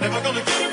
Never gonna give.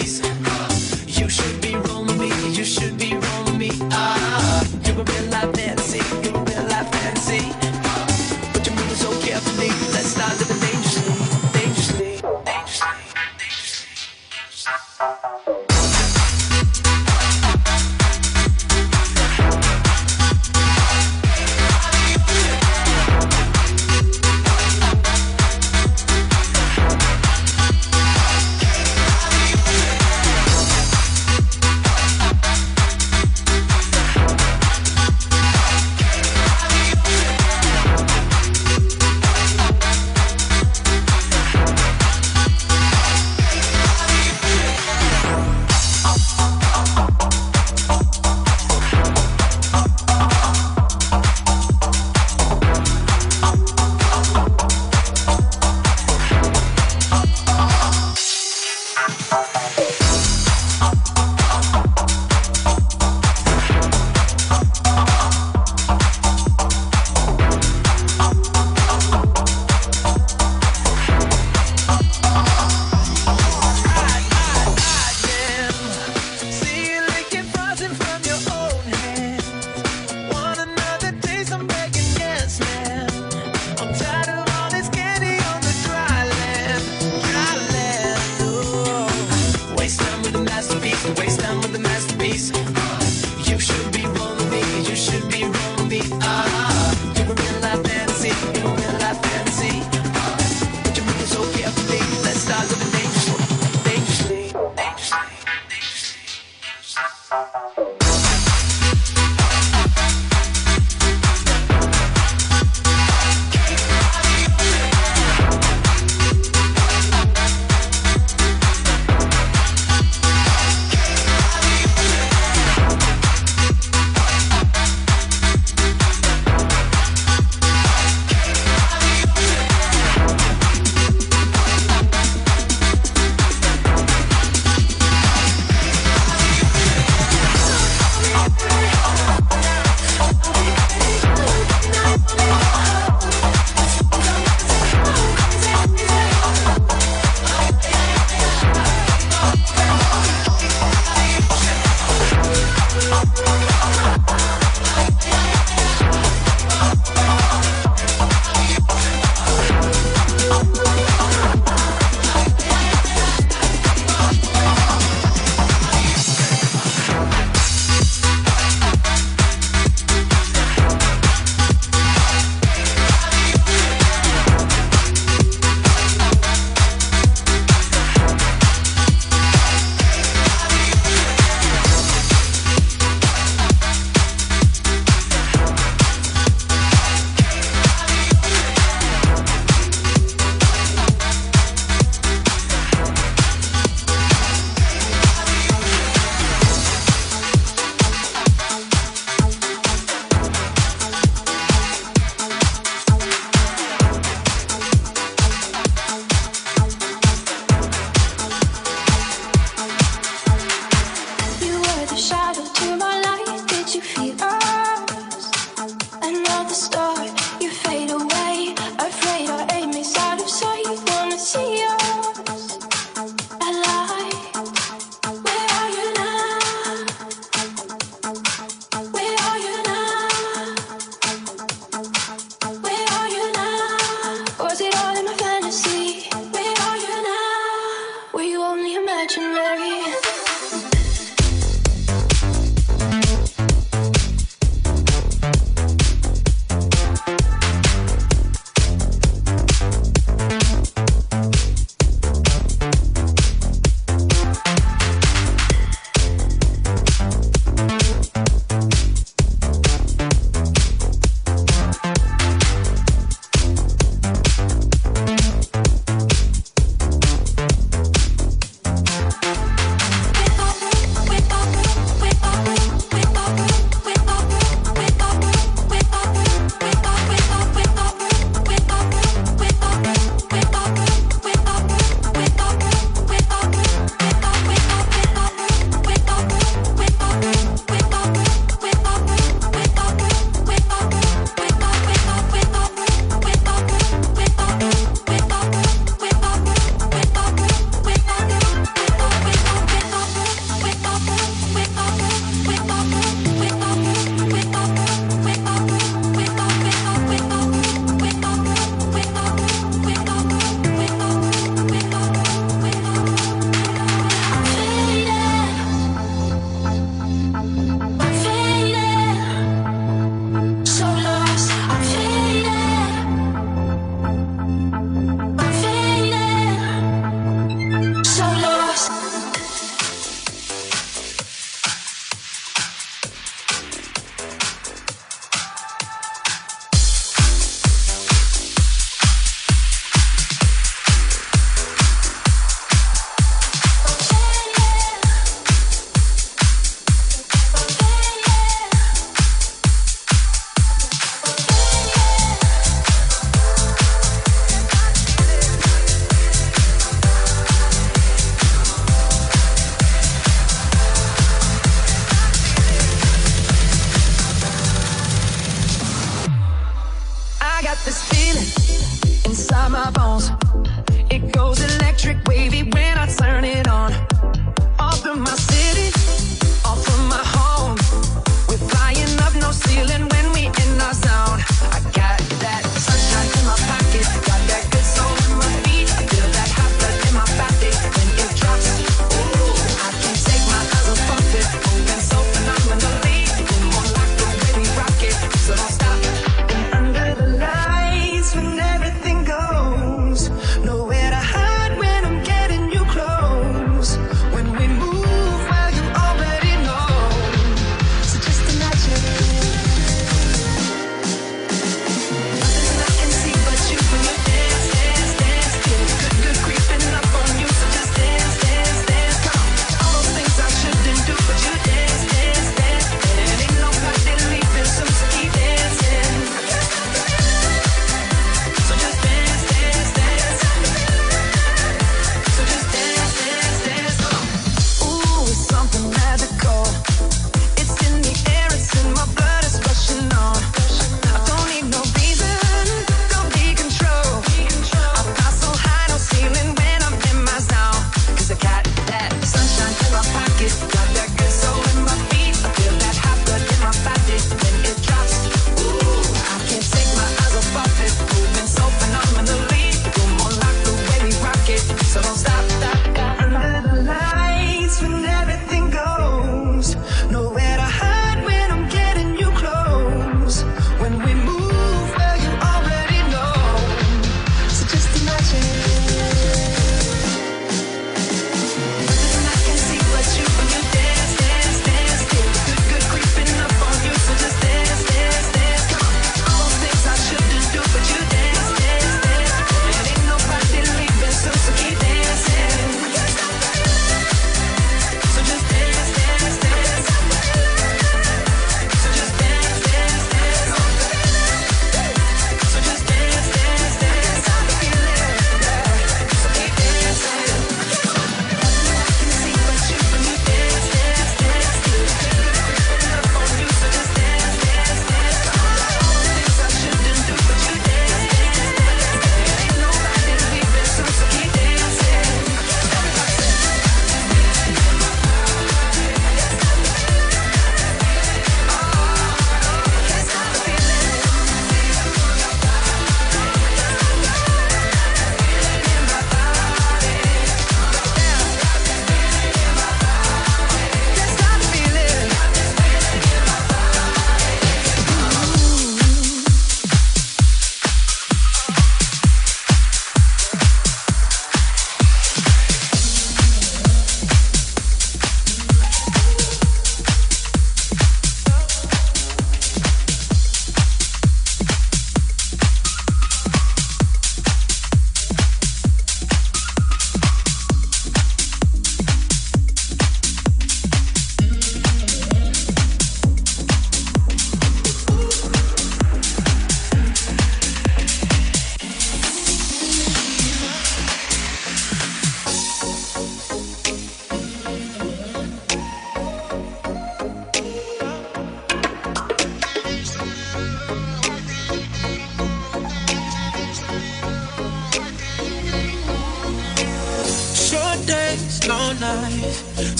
days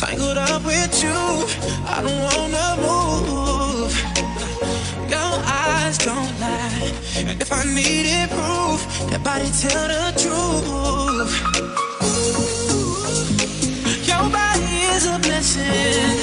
Tangled up with you, I don't wanna move. Your eyes don't lie, and if I needed proof, that body tell the truth. Your body is a blessing.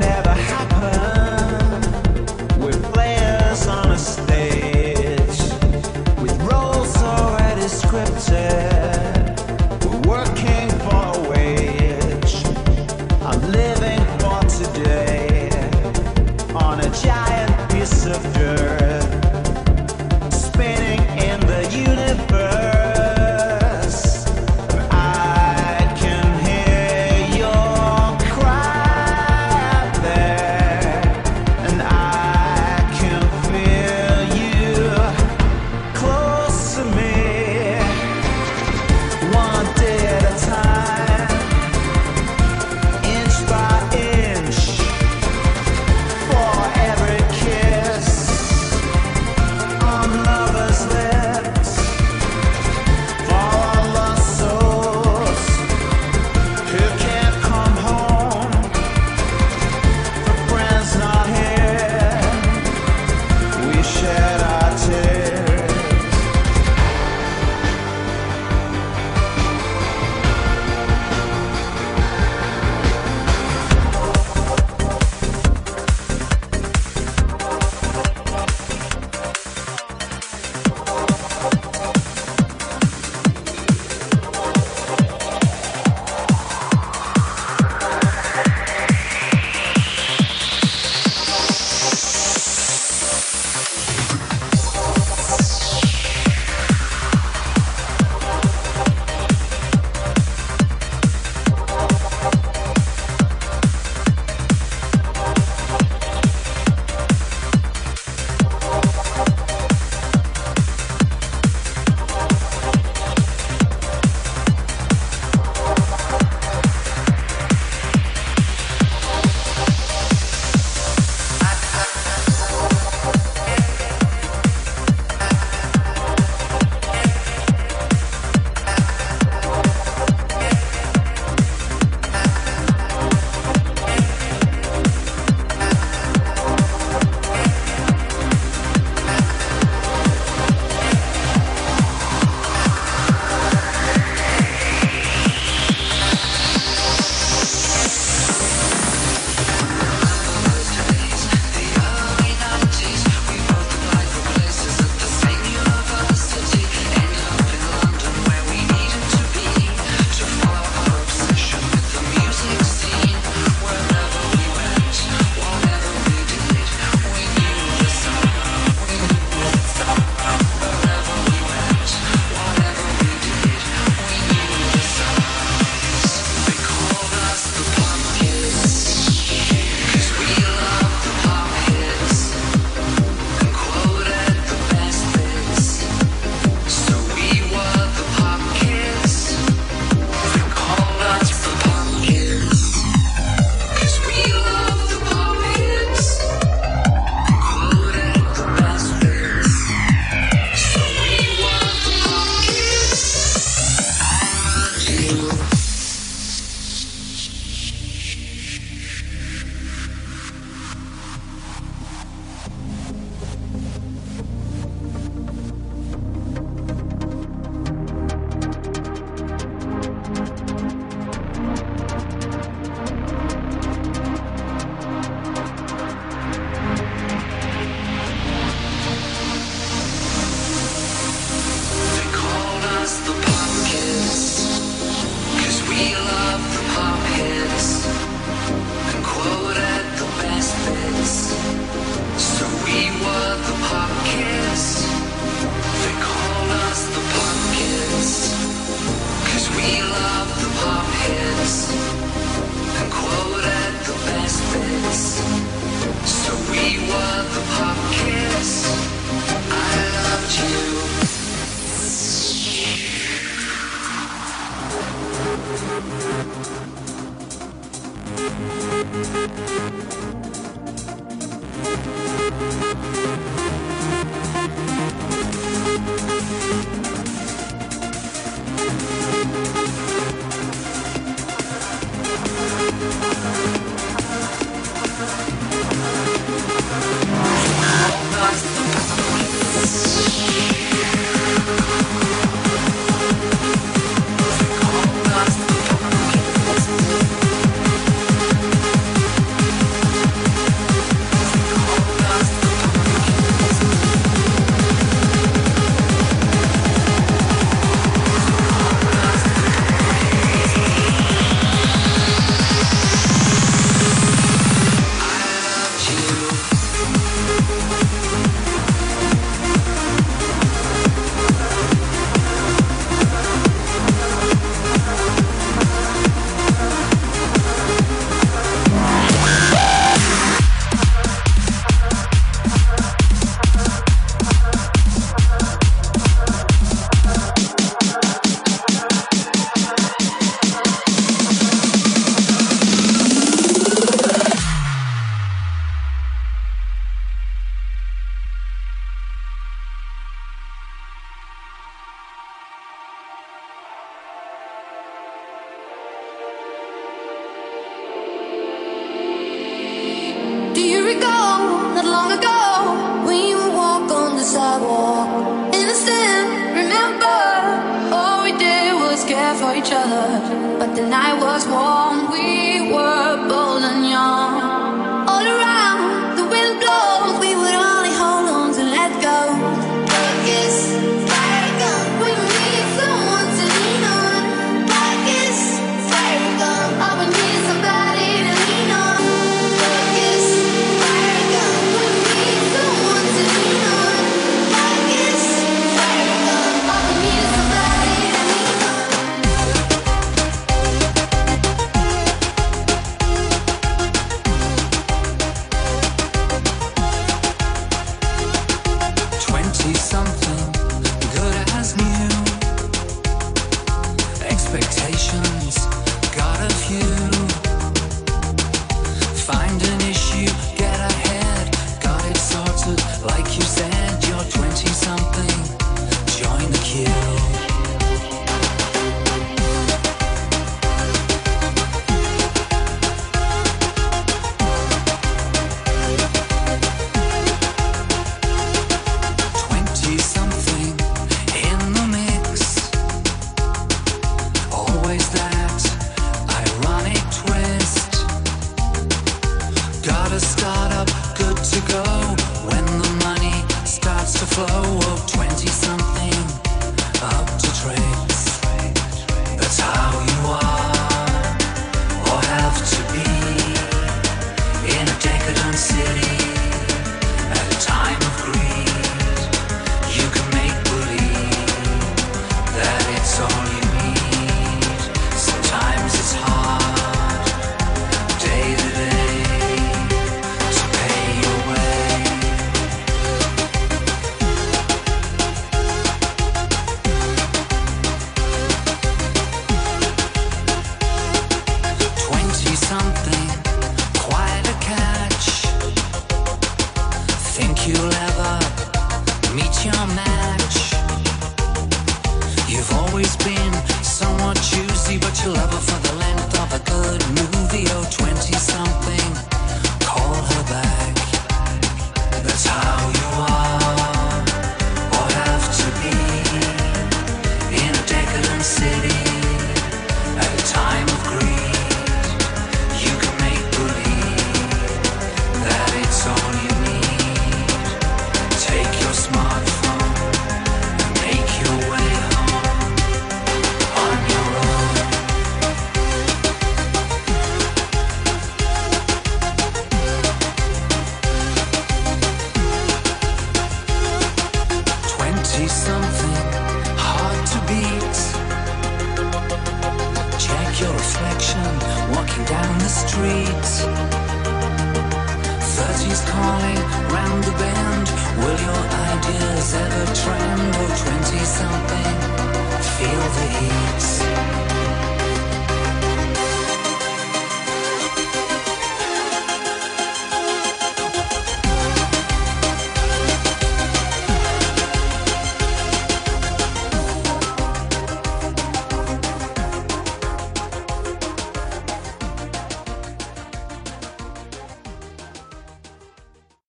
never